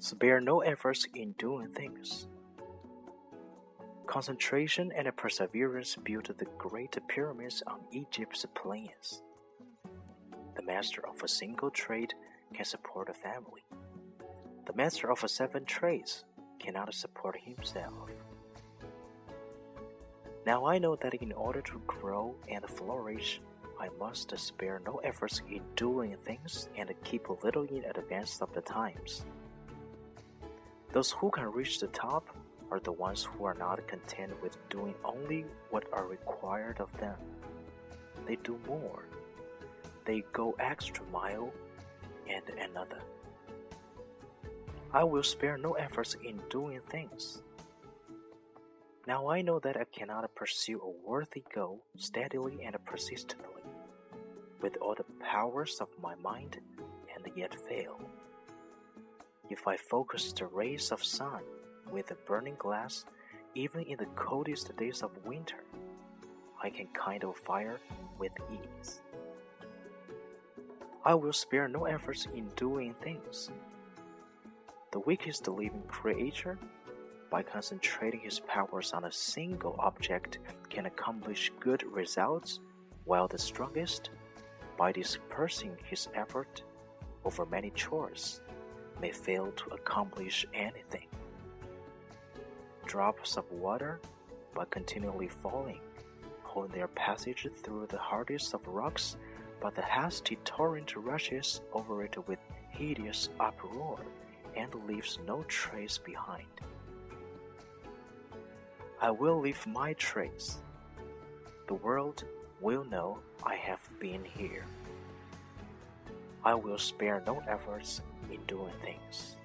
spare no efforts in doing things. Concentration and perseverance built the great pyramids on Egypt's plains. The master of a single trade can support a family. The master of seven trades cannot support himself. Now I know that in order to grow and flourish, I must spare no efforts in doing things and keep a little in advance of the times. Those who can reach the top are the ones who are not content with doing only what are required of them. They do more. They go extra mile and another. I will spare no efforts in doing things. Now I know that I cannot pursue a worthy goal steadily and persistently, with all the powers of my mind, and yet fail. If I focus the rays of sun with a burning glass, even in the coldest days of winter, I can kindle fire with ease. I will spare no efforts in doing things. The weakest living creature, by concentrating his powers on a single object, can accomplish good results, while the strongest, by dispersing his effort over many chores, may fail to accomplish anything. Drops of water, by continually falling, hold their passage through the hardest of rocks, but the hasty torrent rushes over it with hideous uproar and leaves no trace behind. I will leave my trace. The world will know I have been here. I will spare no efforts in doing things.